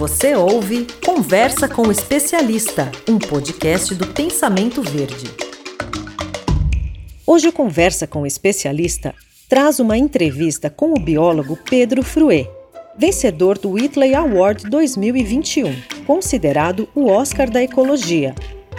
Você ouve Conversa com o Especialista, um podcast do Pensamento Verde. Hoje o Conversa com o Especialista traz uma entrevista com o biólogo Pedro Fruet, vencedor do Whitley Award 2021, considerado o Oscar da Ecologia,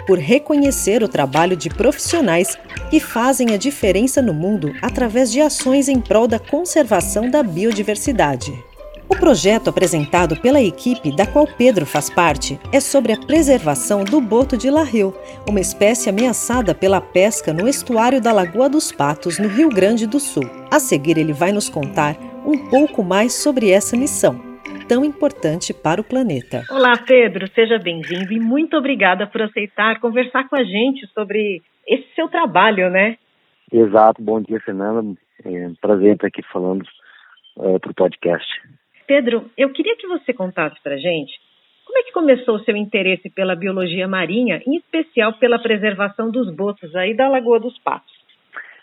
por reconhecer o trabalho de profissionais que fazem a diferença no mundo através de ações em prol da conservação da biodiversidade. O projeto apresentado pela equipe da qual Pedro faz parte é sobre a preservação do boto de Rio, uma espécie ameaçada pela pesca no estuário da Lagoa dos Patos, no Rio Grande do Sul. A seguir, ele vai nos contar um pouco mais sobre essa missão, tão importante para o planeta. Olá, Pedro, seja bem-vindo e muito obrigada por aceitar conversar com a gente sobre esse seu trabalho, né? Exato, bom dia, Fernanda. É um prazer estar aqui falando uh, para o podcast. Pedro, eu queria que você contasse para gente como é que começou o seu interesse pela biologia marinha, em especial pela preservação dos botos aí da Lagoa dos Patos.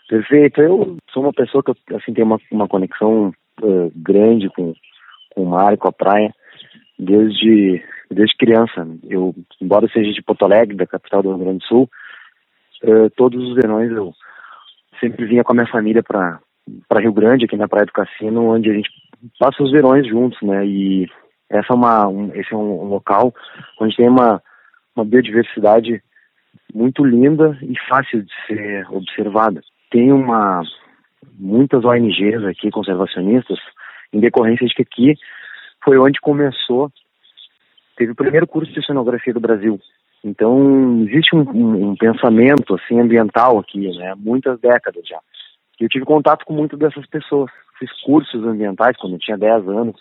Perfeito. Eu sou uma pessoa que assim tem uma, uma conexão uh, grande com, com o mar e com a praia desde desde criança. Eu, embora seja de Porto Alegre, da capital do Rio Grande do Sul, uh, todos os verões eu sempre vinha com a minha família para para Rio Grande, aqui na Praia do Cassino, onde a gente passa os verões juntos, né? E essa é uma, um, esse é um, local onde tem uma, uma biodiversidade muito linda e fácil de ser observada. Tem uma muitas ONGs aqui conservacionistas em decorrência de que aqui foi onde começou teve o primeiro curso de oceanografia do Brasil. Então existe um, um, um pensamento assim ambiental aqui, né? Muitas décadas já. E eu tive contato com muitas dessas pessoas. Fiz cursos ambientais quando eu tinha 10 anos,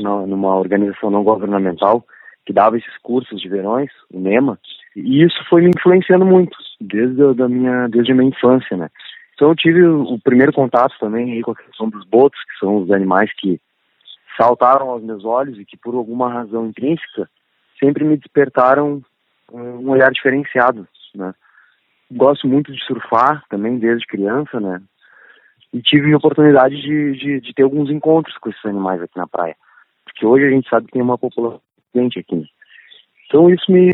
numa organização não governamental que dava esses cursos de verões, o NEMA, e isso foi me influenciando muito, desde da minha, desde a minha infância, né. Então eu tive o, primeiro contato também com a questão dos botos, que são os animais que saltaram aos meus olhos e que por alguma razão intrínseca sempre me despertaram um olhar diferenciado, né. Gosto muito de surfar também desde criança, né e tive a oportunidade de, de, de, ter alguns encontros com esses animais aqui na praia. Porque hoje a gente sabe que tem uma população doente aqui. Então isso me,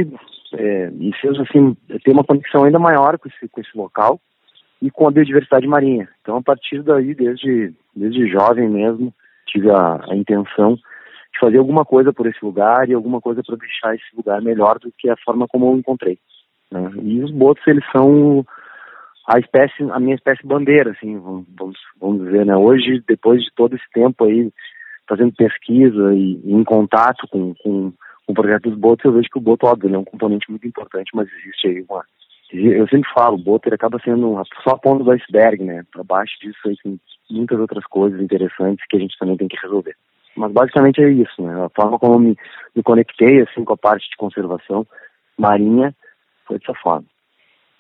é, me fez assim, ter uma conexão ainda maior com esse, com esse local e com a biodiversidade marinha. Então a partir daí, desde, desde jovem mesmo, tive a, a intenção de fazer alguma coisa por esse lugar e alguma coisa para deixar esse lugar melhor do que a forma como eu encontrei. Né? E os botos, eles são a espécie, a minha espécie bandeira, assim, vamos, vamos dizer, né? Hoje, depois de todo esse tempo aí, fazendo pesquisa e, e em contato com, com, com o projeto dos botos, eu vejo que o boto, óbvio, é um componente muito importante, mas existe aí uma... Eu sempre falo, o boto ele acaba sendo só a ponta do iceberg, né? Para baixo disso aí tem muitas outras coisas interessantes que a gente também tem que resolver. Mas basicamente é isso, né? A forma como eu me, me conectei, assim, com a parte de conservação marinha foi dessa forma.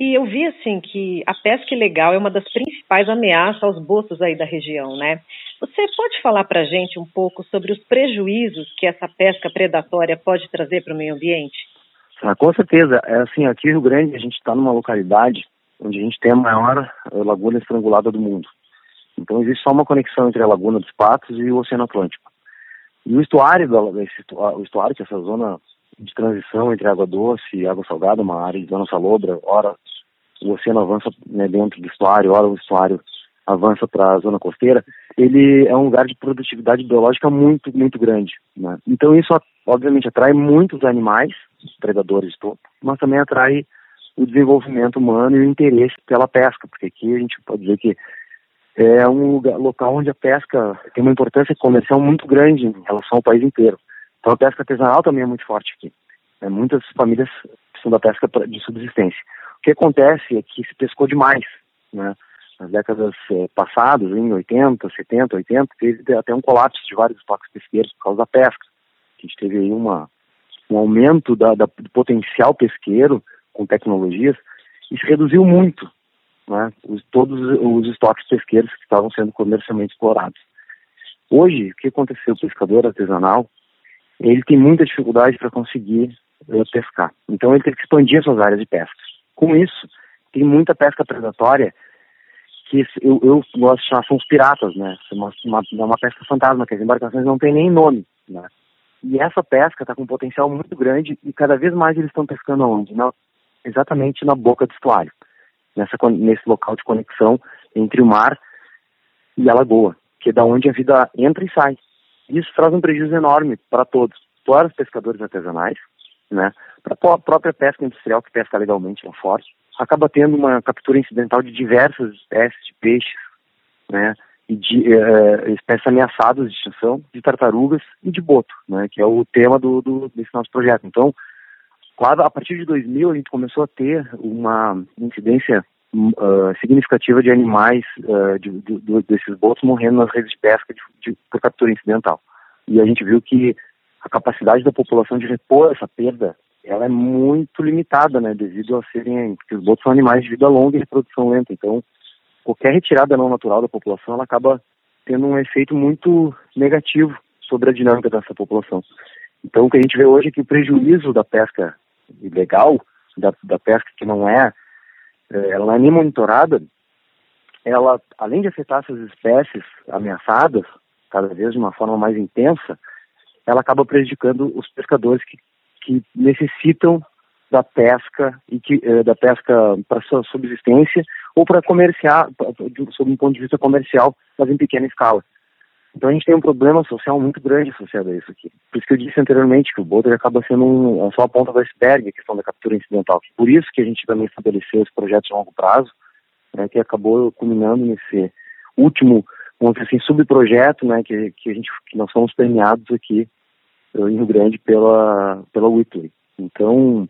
E eu vi assim que a pesca ilegal é uma das principais ameaças aos botos aí da região, né? Você pode falar para a gente um pouco sobre os prejuízos que essa pesca predatória pode trazer para o meio ambiente? Ah, com certeza. É assim, aqui em Rio Grande a gente está numa localidade onde a gente tem a maior eh, laguna estrangulada do mundo. Então existe só uma conexão entre a Laguna dos Patos e o Oceano Atlântico. E o estuário, o estuário, que é essa zona de transição entre água doce e água salgada, uma área de zona salobra, ora o oceano avança né, dentro do estuário, ora o estuário avança para a zona costeira, ele é um lugar de produtividade biológica muito, muito grande. Né? Então isso, obviamente, atrai muitos animais, predadores mas também atrai o desenvolvimento humano e o interesse pela pesca, porque aqui a gente pode dizer que é um lugar, local onde a pesca tem uma importância comercial muito grande em relação ao país inteiro. Então a pesca artesanal também é muito forte aqui. É, muitas famílias são da pesca de subsistência. O que acontece é que se pescou demais, né? Nas décadas é, passadas, em 80, 70, 80, teve até um colapso de vários estoques pesqueiros por causa da pesca. A gente teve aí uma, um aumento da, da, do potencial pesqueiro com tecnologias e se reduziu muito né, os, todos os estoques pesqueiros que estavam sendo comercialmente explorados. Hoje, o que aconteceu? O pescador artesanal, ele tem muita dificuldade para conseguir pescar. Então ele teve que expandir suas áreas de pesca. Com isso, tem muita pesca predatória que eu, eu gosto de chamar são os piratas, né? Uma, uma, é uma pesca fantasma, que as embarcações não têm nem nome, né? E essa pesca está com um potencial muito grande e cada vez mais eles estão pescando onde? Na, exatamente na boca do estuário, nessa, nesse local de conexão entre o mar e a lagoa, que é da onde a vida entra e sai. Isso traz um prejuízo enorme para todos, para os pescadores artesanais, né, para a própria pesca industrial que pesca legalmente lá fora, acaba tendo uma captura incidental de diversas espécies de peixes, né, e de uh, espécies ameaçadas de extinção, de tartarugas e de boto, né, que é o tema do, do, desse nosso projeto. Então, a partir de 2000 a gente começou a ter uma incidência uh, significativa de animais uh, de, de, de, desses botos morrendo nas redes de pesca por captura incidental. E a gente viu que a capacidade da população de repor essa perda ela é muito limitada, né, devido a serem, porque os botos são animais de vida longa e reprodução lenta, então qualquer retirada não natural da população, ela acaba tendo um efeito muito negativo sobre a dinâmica dessa população. Então o que a gente vê hoje é que o prejuízo da pesca ilegal, da, da pesca que não é, é ela não é nem monitorada, ela, além de afetar essas espécies ameaçadas, cada vez de uma forma mais intensa, ela acaba prejudicando os pescadores que, que necessitam da pesca e que eh, da pesca para sua subsistência ou para comerciar, sob um ponto de vista comercial, mas em pequena escala. Então a gente tem um problema social muito grande associado a isso aqui. Por isso que eu disse anteriormente que o Boulder acaba sendo um, só a ponta do iceberg, a questão da captura incidental. Por isso que a gente também estabeleceu esse projeto de longo prazo, né, que acabou culminando nesse último, dizer assim, subprojeto, né, que, que a gente, que nós fomos premiados aqui em Rio Grande pela, pela Whitley. Então,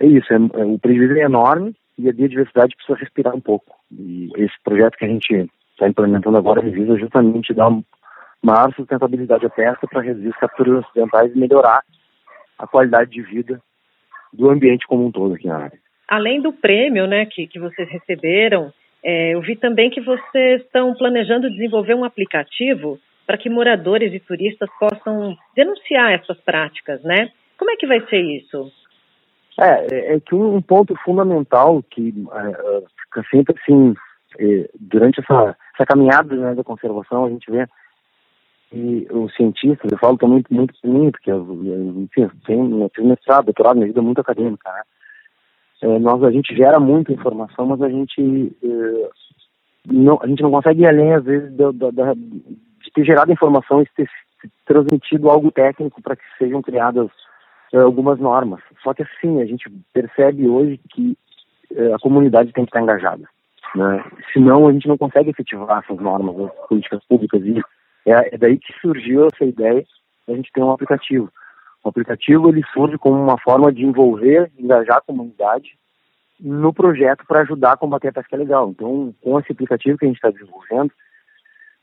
é isso, é, é, o prejuízo é enorme e a biodiversidade precisa respirar um pouco. E esse projeto que a gente está implementando agora visa justamente dar maior sustentabilidade à pesca para reduzir as capturas acidentais e melhorar a qualidade de vida do ambiente como um todo aqui na área. Além do prêmio né, que, que vocês receberam, é, eu vi também que vocês estão planejando desenvolver um aplicativo para que moradores e turistas possam denunciar essas práticas, né? Como é que vai ser isso? É, é que um ponto fundamental que é, fica sempre assim, é, durante essa, essa caminhada né, da conservação, a gente vê e os cientistas, eu falo também muito, por mim, porque eu, enfim, tenho, tenho mestrado, doutorado, minha vida é muito acadêmica, né? É, nós, a gente gera muita informação, mas a gente, é, não, a gente não consegue ir além, às vezes, da, da, ter gerado informação e ter transmitido algo técnico para que sejam criadas uh, algumas normas. Só que assim, a gente percebe hoje que uh, a comunidade tem que estar engajada. Né? Senão a gente não consegue efetivar essas normas, as políticas públicas. E é, é daí que surgiu essa ideia de a gente ter um aplicativo. O aplicativo ele surge como uma forma de envolver, engajar a comunidade no projeto para ajudar a combater a pesca legal. Então, com esse aplicativo que a gente está desenvolvendo,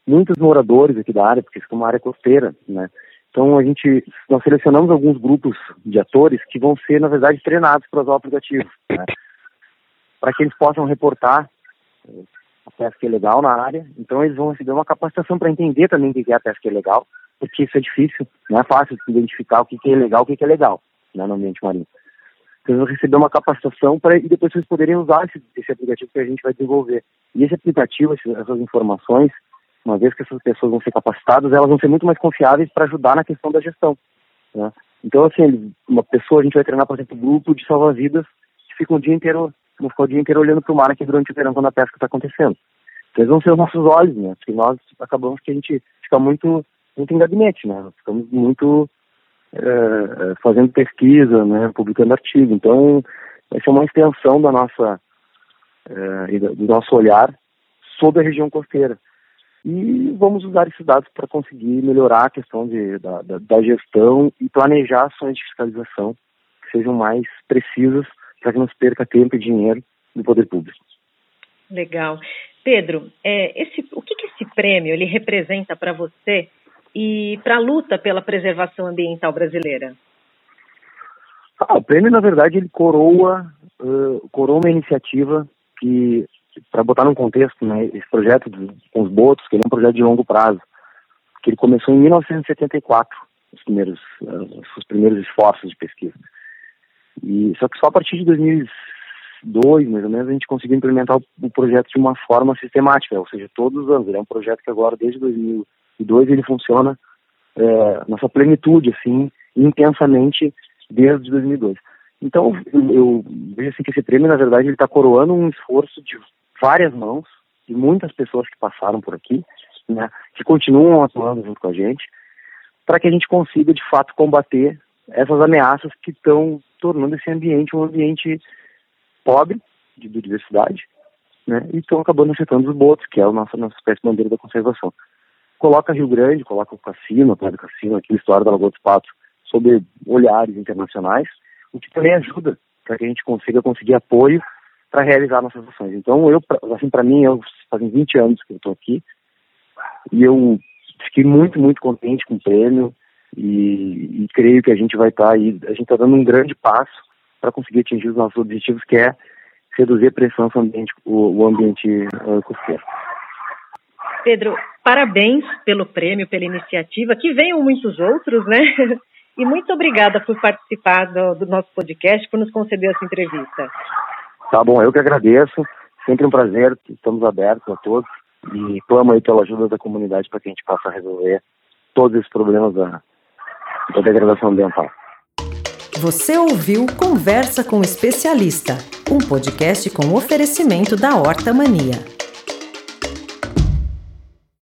muitos moradores aqui da área, porque isso é uma área costeira, né? Então a gente, nós selecionamos alguns grupos de atores que vão ser, na verdade, treinados para usar o aplicativo, né? para que eles possam reportar eh, a pesca ilegal na área. Então eles vão receber uma capacitação para entender também o que é a pesca ilegal, porque isso é difícil, não é fácil identificar o que é ilegal o que é legal né, no ambiente marinho. Então eles vão receber uma capacitação para e depois eles poderem usar esse, esse aplicativo que a gente vai desenvolver. E esse aplicativo, essas informações, uma vez que essas pessoas vão ser capacitadas, elas vão ser muito mais confiáveis para ajudar na questão da gestão. Né? Então, assim, uma pessoa, a gente vai treinar, por exemplo, um grupo de salva-vidas que fica o dia inteiro, vão ficar o dia inteiro olhando para o mar aqui durante o verão quando a pesca está acontecendo. Então, eles vão ser os nossos olhos, né? Porque nós acabamos que a gente fica muito, muito em gabinete, né? Ficamos muito é, fazendo pesquisa, né? Publicando artigo. Então, vai ser uma extensão da nossa, é, do nosso olhar sobre a região costeira e vamos usar esses dados para conseguir melhorar a questão de, da, da, da, gestão e planejar ações de fiscalização que sejam mais precisas para que não se perca tempo e dinheiro do poder público. Legal. Pedro, é, esse, o que, que esse prêmio ele representa para você e para a luta pela preservação ambiental brasileira? Ah, o prêmio, na verdade, ele coroa, uh, coroa uma iniciativa que para botar num contexto, né, esse projeto com os botos, que ele é um projeto de longo prazo, que ele começou em 1974, os primeiros, uh, os primeiros esforços de pesquisa. E só que só a partir de 2002, mais ou menos, a gente conseguiu implementar o, o projeto de uma forma sistemática, ou seja, todos os anos. Ele é um projeto que agora, desde 2002, ele funciona é, na sua plenitude, assim, intensamente desde 2002. Então, eu, eu vejo assim que esse prêmio, na verdade, ele está coroando um esforço de várias mãos, de muitas pessoas que passaram por aqui, né, que continuam atuando junto com a gente, para que a gente consiga, de fato, combater essas ameaças que estão tornando esse ambiente um ambiente pobre de biodiversidade, né, e estão acabando afetando os botos, que é a nossa, nossa espécie bandeira da conservação. Coloca Rio Grande, coloca o Cassino, a Praia Cassino, aqui história da Lagoa dos Patos, sob olhares internacionais, o que também ajuda para que a gente consiga conseguir apoio para realizar nossas ações. Então, eu, assim, para mim, eu fazem 20 anos que eu estou aqui e eu fiquei muito, muito contente com o prêmio e, e creio que a gente vai estar tá aí, a gente está dando um grande passo para conseguir atingir os nossos objetivos, que é reduzir a pressão no ambiente, o, o ambiente uh, costeiro. Pedro, parabéns pelo prêmio, pela iniciativa, que venham muitos outros, né? E muito obrigada por participar do, do nosso podcast, por nos conceder essa entrevista. Tá bom, eu que agradeço. Sempre um prazer, estamos abertos a todos e clamo aí pela ajuda da comunidade para que a gente possa resolver todos esses problemas da, da degradação ambiental. Você ouviu Conversa com o Especialista, um podcast com oferecimento da Horta Mania.